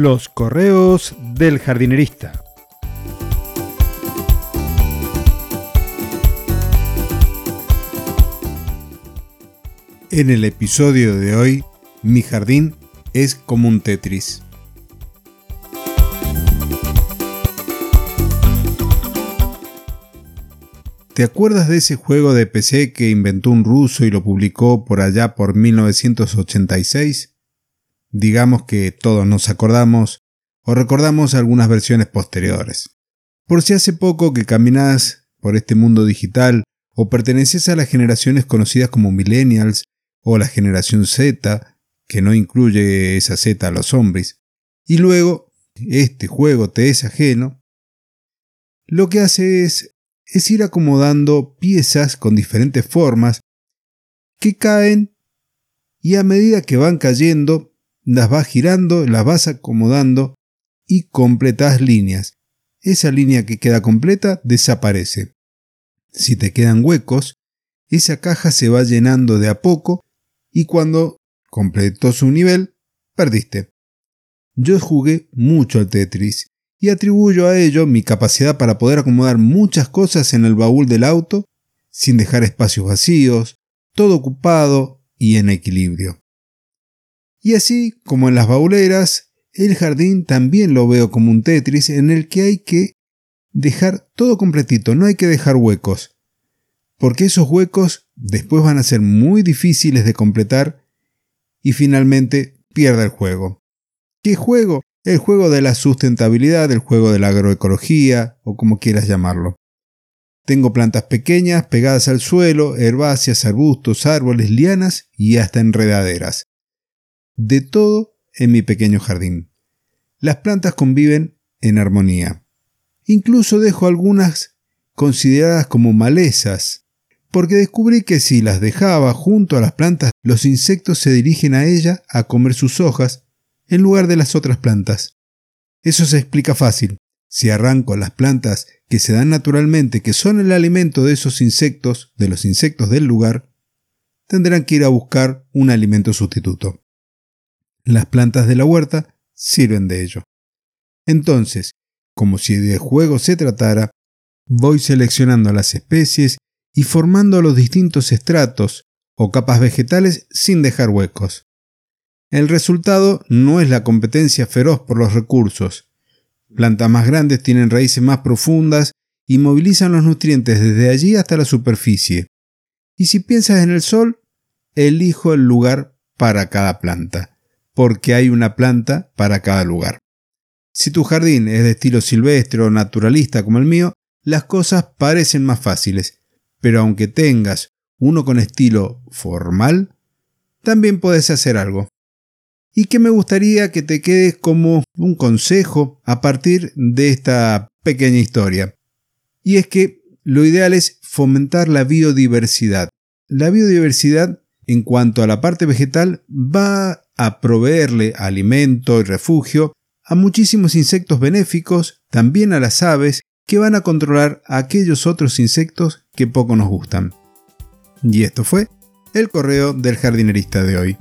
Los correos del jardinerista. En el episodio de hoy, mi jardín es como un Tetris. ¿Te acuerdas de ese juego de PC que inventó un ruso y lo publicó por allá por 1986? Digamos que todos nos acordamos o recordamos algunas versiones posteriores. Por si hace poco que caminas por este mundo digital o perteneces a las generaciones conocidas como millennials o la generación Z, que no incluye esa Z a los zombies, y luego este juego te es ajeno, lo que hace es es ir acomodando piezas con diferentes formas que caen y a medida que van cayendo las vas girando, las vas acomodando y completas líneas. Esa línea que queda completa desaparece. Si te quedan huecos, esa caja se va llenando de a poco y cuando completó su nivel, perdiste. Yo jugué mucho al Tetris y atribuyo a ello mi capacidad para poder acomodar muchas cosas en el baúl del auto sin dejar espacios vacíos, todo ocupado y en equilibrio. Y así como en las bauleras, el jardín también lo veo como un Tetris en el que hay que dejar todo completito, no hay que dejar huecos, porque esos huecos después van a ser muy difíciles de completar y finalmente pierda el juego. ¿Qué juego? el juego de la sustentabilidad, el juego de la agroecología o como quieras llamarlo. Tengo plantas pequeñas pegadas al suelo, herbáceas, arbustos, árboles, lianas y hasta enredaderas. De todo en mi pequeño jardín. Las plantas conviven en armonía. Incluso dejo algunas consideradas como malezas, porque descubrí que si las dejaba junto a las plantas, los insectos se dirigen a ella a comer sus hojas en lugar de las otras plantas. Eso se explica fácil. Si arranco las plantas que se dan naturalmente, que son el alimento de esos insectos, de los insectos del lugar, tendrán que ir a buscar un alimento sustituto. Las plantas de la huerta sirven de ello. Entonces, como si de juego se tratara, voy seleccionando las especies y formando los distintos estratos o capas vegetales sin dejar huecos. El resultado no es la competencia feroz por los recursos. Plantas más grandes tienen raíces más profundas y movilizan los nutrientes desde allí hasta la superficie. Y si piensas en el sol, elijo el lugar para cada planta, porque hay una planta para cada lugar. Si tu jardín es de estilo silvestre o naturalista como el mío, las cosas parecen más fáciles, pero aunque tengas uno con estilo formal, también puedes hacer algo y que me gustaría que te quedes como un consejo a partir de esta pequeña historia. Y es que lo ideal es fomentar la biodiversidad. La biodiversidad en cuanto a la parte vegetal va a proveerle alimento y refugio a muchísimos insectos benéficos, también a las aves, que van a controlar a aquellos otros insectos que poco nos gustan. Y esto fue el correo del jardinerista de hoy.